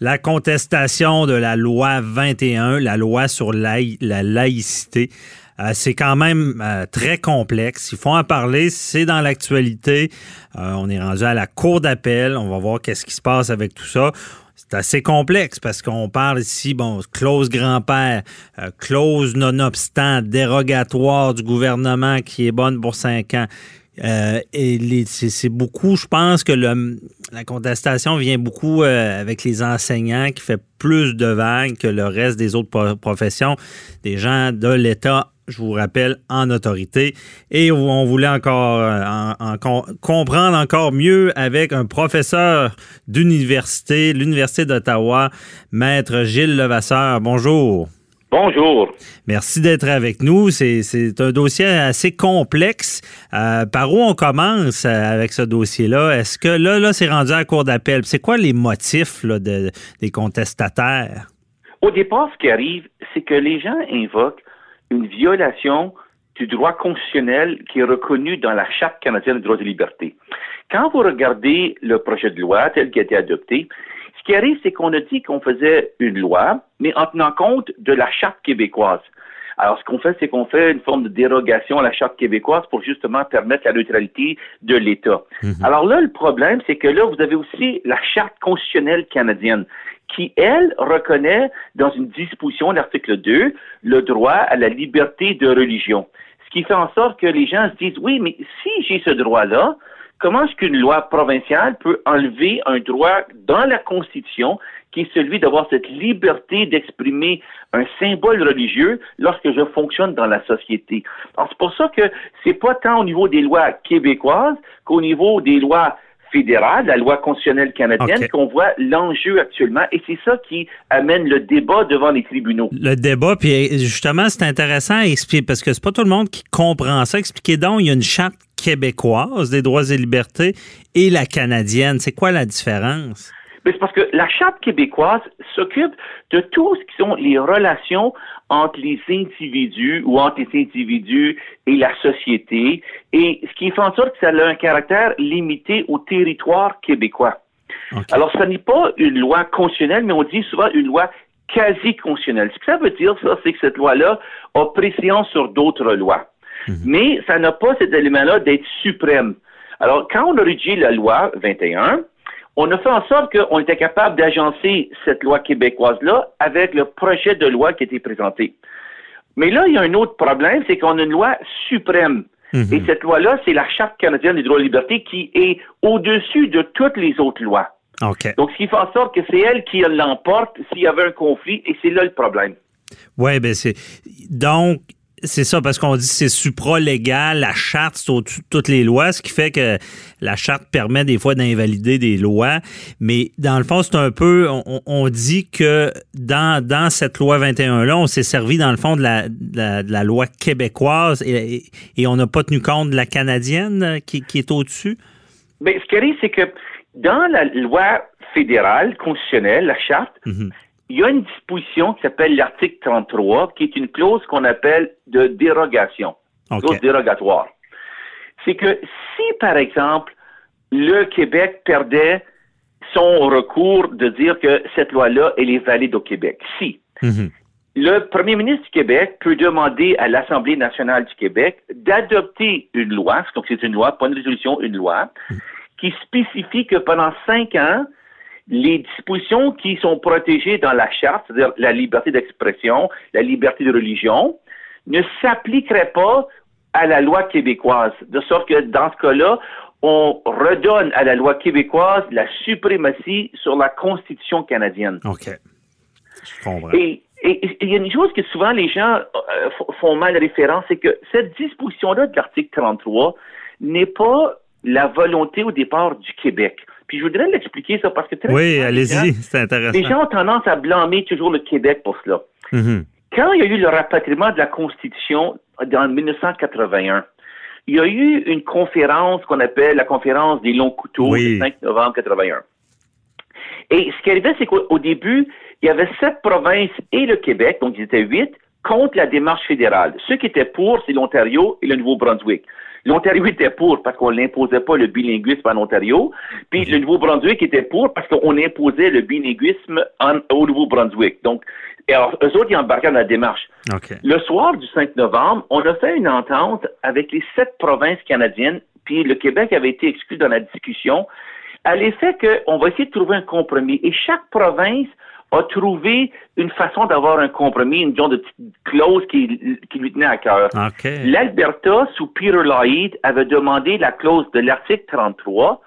La contestation de la loi 21, la loi sur la, la laïcité, euh, c'est quand même euh, très complexe. Il faut en parler. C'est dans l'actualité. Euh, on est rendu à la cour d'appel. On va voir qu'est-ce qui se passe avec tout ça. C'est assez complexe parce qu'on parle ici, bon, clause grand-père, clause nonobstant, dérogatoire du gouvernement qui est bonne pour cinq ans. Euh, et c'est beaucoup, je pense que la contestation vient beaucoup euh, avec les enseignants qui fait plus de vagues que le reste des autres professions, des gens de l'État je vous rappelle, en autorité. Et on voulait encore euh, en, en, comprendre encore mieux avec un professeur d'université, l'Université d'Ottawa, Maître Gilles Levasseur. Bonjour. Bonjour. Merci d'être avec nous. C'est un dossier assez complexe. Euh, par où on commence avec ce dossier-là? Est-ce que là, là c'est rendu à la cour d'appel? C'est quoi les motifs là, de, des contestataires? Au départ, ce qui arrive, c'est que les gens invoquent une violation du droit constitutionnel qui est reconnu dans la Charte canadienne des droits et libertés. Quand vous regardez le projet de loi tel qu'il a été adopté, ce qui arrive, c'est qu'on a dit qu'on faisait une loi, mais en tenant compte de la charte québécoise. Alors, ce qu'on fait, c'est qu'on fait une forme de dérogation à la charte québécoise pour justement permettre la neutralité de l'État. Mm-hmm. Alors là, le problème, c'est que là, vous avez aussi la charte constitutionnelle canadienne qui, elle, reconnaît dans une disposition, l'article 2, le droit à la liberté de religion. Ce qui fait en sorte que les gens se disent, oui, mais si j'ai ce droit-là, comment est-ce qu'une loi provinciale peut enlever un droit dans la Constitution qui est celui d'avoir cette liberté d'exprimer un symbole religieux lorsque je fonctionne dans la société? C'est pour ça que c'est pas tant au niveau des lois québécoises qu'au niveau des lois fédérales, la loi constitutionnelle canadienne, okay. qu'on voit l'enjeu actuellement. Et c'est ça qui amène le débat devant les tribunaux. Le débat, puis justement, c'est intéressant à expliquer parce que c'est pas tout le monde qui comprend ça. Expliquez donc, il y a une charte québécoise des droits et libertés et la canadienne. C'est quoi la différence? Mais c'est parce que la Charte québécoise s'occupe de tout ce qui sont les relations entre les individus ou entre les individus et la société, et ce qui fait en sorte que ça a un caractère limité au territoire québécois. Okay. Alors, ce n'est pas une loi constitutionnelle, mais on dit souvent une loi quasi constitutionnelle. Ce que ça veut dire, ça, c'est que cette loi-là a préséance sur d'autres lois. Mm -hmm. Mais ça n'a pas cet élément-là d'être suprême. Alors, quand on a rédigé la loi 21, on a fait en sorte qu'on était capable d'agencer cette loi québécoise-là avec le projet de loi qui a été présenté. Mais là, il y a un autre problème, c'est qu'on a une loi suprême. Mm -hmm. Et cette loi-là, c'est la Charte canadienne des droits et libertés qui est au-dessus de toutes les autres lois. Okay. Donc, ce qui fait en sorte que c'est elle qui l'emporte s'il y avait un conflit, et c'est là le problème. Oui, ben c'est. Donc, c'est ça, parce qu'on dit que c'est supra-légal, la charte, c'est au-dessus de toutes les lois, ce qui fait que la charte permet des fois d'invalider des lois. Mais dans le fond, c'est un peu, on, on, dit que dans, dans cette loi 21-là, on s'est servi dans le fond de la, de la, de la loi québécoise et, et on n'a pas tenu compte de la canadienne qui, qui est au-dessus? Mais ce qui arrive, c'est que dans la loi fédérale constitutionnelle, la charte, mm -hmm il y a une disposition qui s'appelle l'article 33, qui est une clause qu'on appelle de dérogation, okay. clause dérogatoire. C'est que si, par exemple, le Québec perdait son recours de dire que cette loi-là, elle est valide au Québec, si mm -hmm. le premier ministre du Québec peut demander à l'Assemblée nationale du Québec d'adopter une loi, donc c'est une loi, pas une résolution, une loi, mm -hmm. qui spécifie que pendant cinq ans, les dispositions qui sont protégées dans la charte, c'est-à-dire la liberté d'expression, la liberté de religion, ne s'appliqueraient pas à la loi québécoise, de sorte que dans ce cas-là, on redonne à la loi québécoise la suprématie sur la Constitution canadienne. OK. Je comprends. Et il y a une chose que souvent les gens euh, font mal référence, c'est que cette disposition-là de l'article 33 n'est pas la volonté au départ du Québec. Puis je voudrais l'expliquer ça parce que très Oui, allez-y, c'est intéressant. Les gens ont tendance à blâmer toujours le Québec pour cela. Mhm. Quand il y a eu le rapatriement de la Constitution en 1981, il y a eu une conférence qu'on appelle la conférence des longs couteaux Oui. le 5 novembre 81. Et ce qui arrivait, c'est qu'au au début, il y avait sept provinces et le Québec, donc ils étaient huit, contre la démarche fédérale. Ceux qui étaient pour, c'est l'Ontario et le Nouveau-Brunswick. L'Ontario était pour parce qu'on n'imposait pas le bilinguisme en Ontario, puis le Nouveau-Brunswick était pour parce qu'on imposait le bilinguisme en- au Nouveau-Brunswick. Donc, et alors, eux autres, ils embarquaient dans la démarche. Le soir du 5 novembre, on a fait une entente avec les sept provinces canadiennes, puis le Québec avait été exclu dans la discussion, à l'effet qu'on va essayer de trouver un compromis. Et chaque province a trouvé une façon d'avoir un compromis, une genre de petite clause qui, qui lui tenait à cœur. L'Alberta, sous Peter Lloyd, avait demandé la clause de l'article 33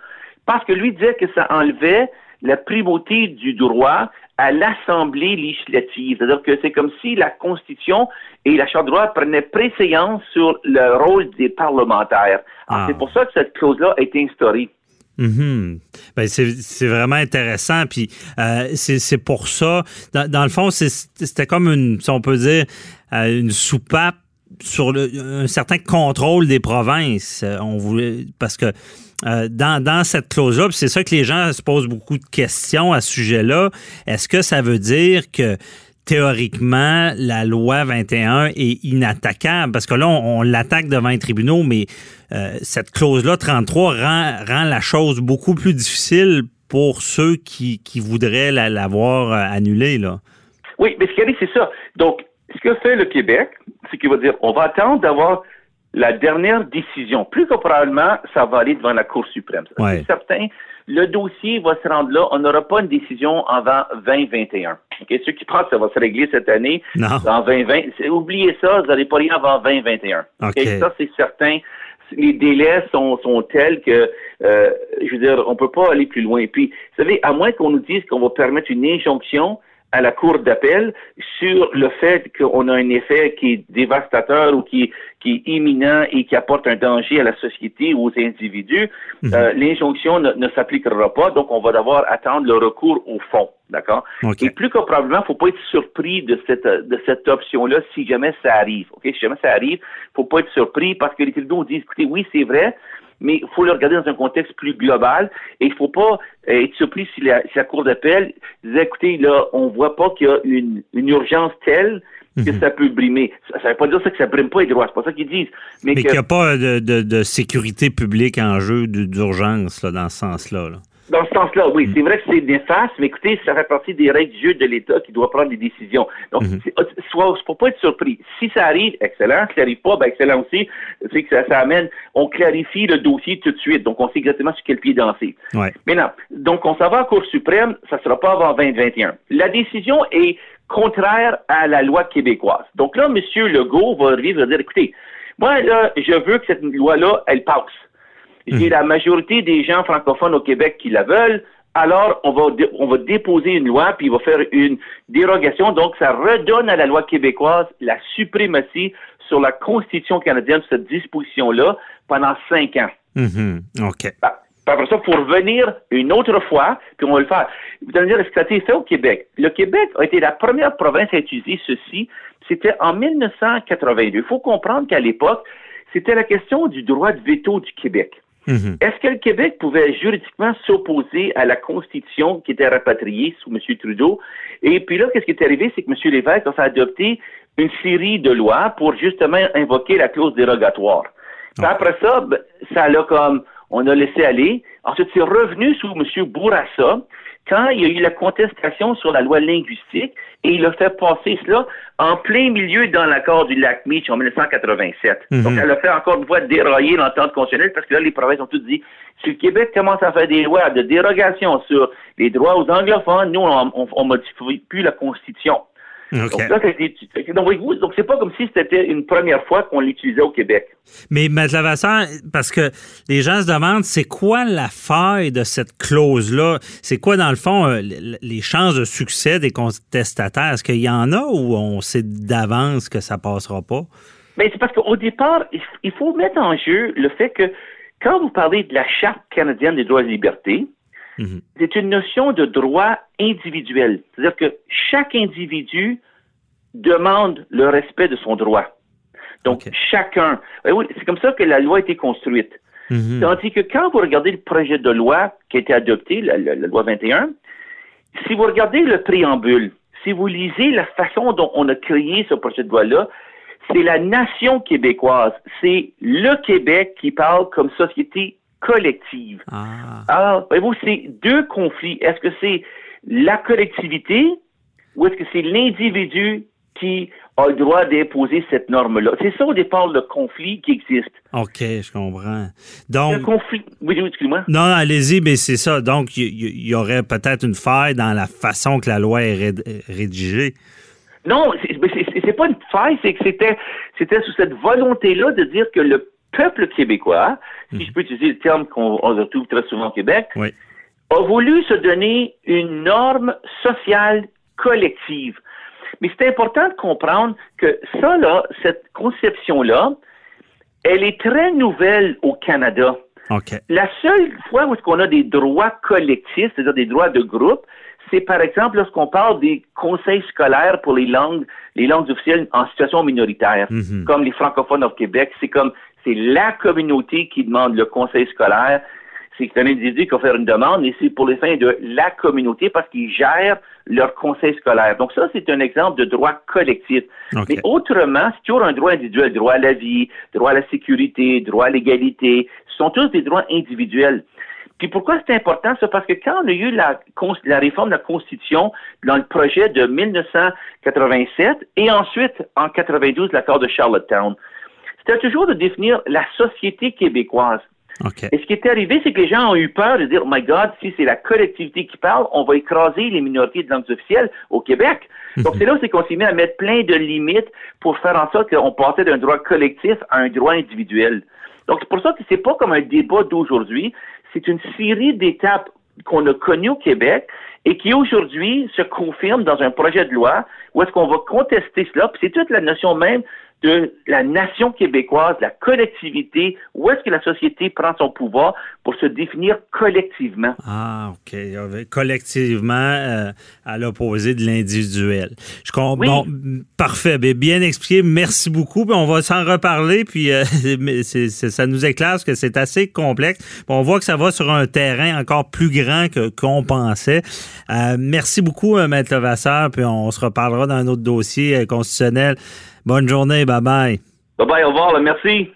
parce que lui disait que ça enlevait la primauté du droit à l'Assemblée législative. C'est-à-dire que c'est comme si la Constitution et la Charte de droit prenaient préséance sur le rôle des parlementaires. Alors, Ah. C'est pour ça que cette clause-là a été instaurée. Mhm. Ben, c'est vraiment intéressant. Puis euh, c'est pour ça. Dans, dans le fond, c'était comme une, si on peut dire, euh, une soupape sur le, un certain contrôle des provinces. Euh, On voulait parce que euh, dans, dans cette clause-là, c'est ça que les gens se posent beaucoup de questions à ce sujet-là. Est-ce que ça veut dire que théoriquement, la loi 21 est inattaquable parce que là, on, on l'attaque devant les tribunaux, mais euh, cette clause-là, 33, rend, rend la chose beaucoup plus difficile pour ceux qui, qui voudraient la- l'avoir euh, annulée. Là. Oui, mais ce qui arrive, c'est ça. Donc, ce que fait le Québec, c'est qu'il va dire, on va attendre d'avoir la dernière décision. Plus que probablement, ça va aller devant la Cour suprême. Ouais. C'est certain. Le dossier va se rendre là. On n'aura pas une décision avant 2021. OK? Ceux qui pensent que ça va se régler cette année, Non. en 2020, c'est- oubliez ça, vous n'allez pas rien avant 2021. OK. Ça, c'est certain. Les délais sont, sont tels que, euh, je veux dire, on peut pas aller plus loin. Puis, vous savez, à moins qu'on nous dise qu'on va permettre une injonction à la Cour d'appel sur le fait qu'on a un effet qui est dévastateur ou qui, qui est imminent et qui apporte un danger à la société ou aux individus, euh, l'injonction ne, ne s'appliquera pas, donc on va devoir attendre le recours au fond. D'accord? OK. Et plus que probablement, faut pas être surpris de cette, de cette option-là si jamais ça arrive. OK? Si jamais ça arrive, faut pas être surpris parce que les tribunaux disent, écoutez, oui, c'est vrai, mais il faut le regarder dans un contexte plus global et il faut pas euh, être surpris si la, si la Cour d'appel disait, écoutez, là, on voit pas qu'il y a une, une urgence telle que ça peut brimer. Ça, ça veut pas dire ça que ça brime pas les droits, c'est pas ça qu'ils disent. Mais, qu'il n'y a pas de, de- de sécurité publique en jeu d'urgence là, dans ce sens-là. là. Dans ce sens-là, oui, c'est vrai que c'est néfaste, mais écoutez, ça fait partie des règles du jeu de l'État qui doit prendre des décisions. Donc, c'est- soit, faut pas être surpris. Si ça arrive, excellent. Si ça arrive pas, ben excellent aussi. C'est que ça, ça amène, on clarifie le dossier tout de suite. Donc, on sait exactement sur quel pied danser. Ouais. Maintenant, donc, on s'en va à la Cour suprême, ça sera pas avant 2021. La décision est contraire à la loi québécoise. Donc là, M. Legault va arriver va dire, écoutez, moi, là, je veux que cette loi-là, elle passe. J'ai la majorité des gens francophones au Québec qui la veulent. Alors, on va, on va déposer une loi, puis il va faire une dérogation. Donc, ça redonne à la loi québécoise la suprématie sur la Constitution canadienne, sur cette disposition-là, pendant cinq ans. Mhm. OK. Bah, après ça, il faut revenir une autre fois, puis on va le faire. Vous allez me dire, est-ce que ça a été fait au Québec? Le Québec a été la première province à utiliser ceci. C'était en 1982. Il faut comprendre qu'à l'époque, c'était la question du droit de veto du Québec. Mhm. Est-ce que le Québec pouvait juridiquement s'opposer à la Constitution qui était rapatriée sous M. Trudeau? Et puis là, qu'est-ce qui est arrivé? C'est que M. Lévesque a fait adopter une série de lois pour justement invoquer la clause dérogatoire. Puis après ça, ben, ça l'a comme, on a laissé aller. Ensuite, c'est revenu sous M. Bourassa quand il y a eu la contestation sur la loi linguistique et il a fait passer cela en plein milieu dans l'accord du lac Meach en 1987. Mhm. Donc, elle a fait encore une fois dérailler l'entente constitutionnelle parce que là, les provinces ont toutes dit, si le Québec commence à faire des lois de dérogation sur les droits aux anglophones, nous, on, on modifie plus la Constitution. Donc là, c'est- donc, voyez-vous, donc c'est pas comme si c'était une première fois qu'on l'utilisait au Québec. Mais M. Lavasseur, parce que les gens se demandent, c'est quoi la faille de cette clause-là? C'est quoi, dans le fond, euh, les chances de succès des contestataires? Est-ce qu'il y en a ou on sait d'avance que ça passera pas? Mais c'est parce qu'au départ, il faut mettre en jeu le fait que quand vous parlez de la Charte canadienne des droits et libertés, Mhm. c'est une notion de droit individuel. C'est-à-dire que chaque individu demande le respect de son droit. Donc, chacun. Oui, c'est comme ça que la loi a été construite. Mhm. Tandis que quand vous regardez le projet de loi qui a été adopté, la, la- la loi 21, si vous regardez le préambule, si vous lisez la façon dont on a créé ce projet de loi-là, c'est la nation québécoise, c'est le Québec qui parle comme société collective. Ah. Alors, voyez-vous, c'est deux conflits. Est-ce que c'est la collectivité ou est-ce que c'est l'individu qui a le droit d'imposer cette norme-là? C'est ça au départ le conflit qui existe. OK, je comprends. Le Donc, conflit. Oui, excuse-moi. non, non, allez-y, mais c'est ça. Donc, il y, aurait peut-être une faille dans la façon que la loi est ré- rédigée. Non, c'est pas une faille, c'est que c'était sous cette volonté-là de dire que le peuple québécois, si je peux utiliser le terme qu'on on retrouve très souvent au Québec, Oui. a voulu se donner une norme sociale collective. Mais c'est important de comprendre que ça, là, cette conception-là, elle est très nouvelle au Canada. La seule fois où on a des droits collectifs, c'est-à-dire des droits de groupe, c'est par exemple lorsqu'on parle des conseils scolaires pour les langues, les langues officielles en situation minoritaire, Mhm. comme les francophones au Québec. C'est comme, c'est la communauté qui demande le conseil scolaire. C'est un individu qui va faire une demande et c'est pour les fins de la communauté parce qu'ils gèrent leur conseil scolaire. Donc ça, c'est un exemple de droit collectif. Mais autrement, c'est toujours un droit individuel, droit à la vie, droit à la sécurité, droit à l'égalité. Ce sont tous des droits individuels. Puis pourquoi c'est important, ça? Parce que quand on a eu la, la réforme de la Constitution dans le projet de 1987 et ensuite en 92 l'accord de Charlottetown, c'était toujours de définir la société québécoise. Et ce qui est arrivé, c'est que les gens ont eu peur de dire, oh my God, si c'est la collectivité qui parle, on va écraser les minorités de langues officielles au Québec. Donc c'est là où c'est qu'on s'est mis à mettre plein de limites pour faire en sorte qu'on passait d'un droit collectif à un droit individuel. Donc c'est pour ça que c'est pas comme un débat d'aujourd'hui, c'est une série d'étapes qu'on a connues au Québec et qui aujourd'hui se confirment dans un projet de loi où est-ce qu'on va contester cela. Puis c'est toute la notion même de la nation québécoise, la collectivité, où est-ce que la société prend son pouvoir pour se définir collectivement? Ah, OK. Y avait Collectivement, euh, à l'opposé de l'individuel. Je comprends. Oui. Bon, parfait. Bien, bien expliqué. Merci beaucoup. Puis on va s'en reparler. Puis euh, ça nous éclaire parce que c'est assez complexe. On voit que ça va sur un terrain encore plus grand qu'on pensait. Euh, merci beaucoup, euh, Maître Levasseur. Puis on se reparlera dans un autre dossier constitutionnel. Bonne journée. Bye bye. Bye bye, au revoir, merci.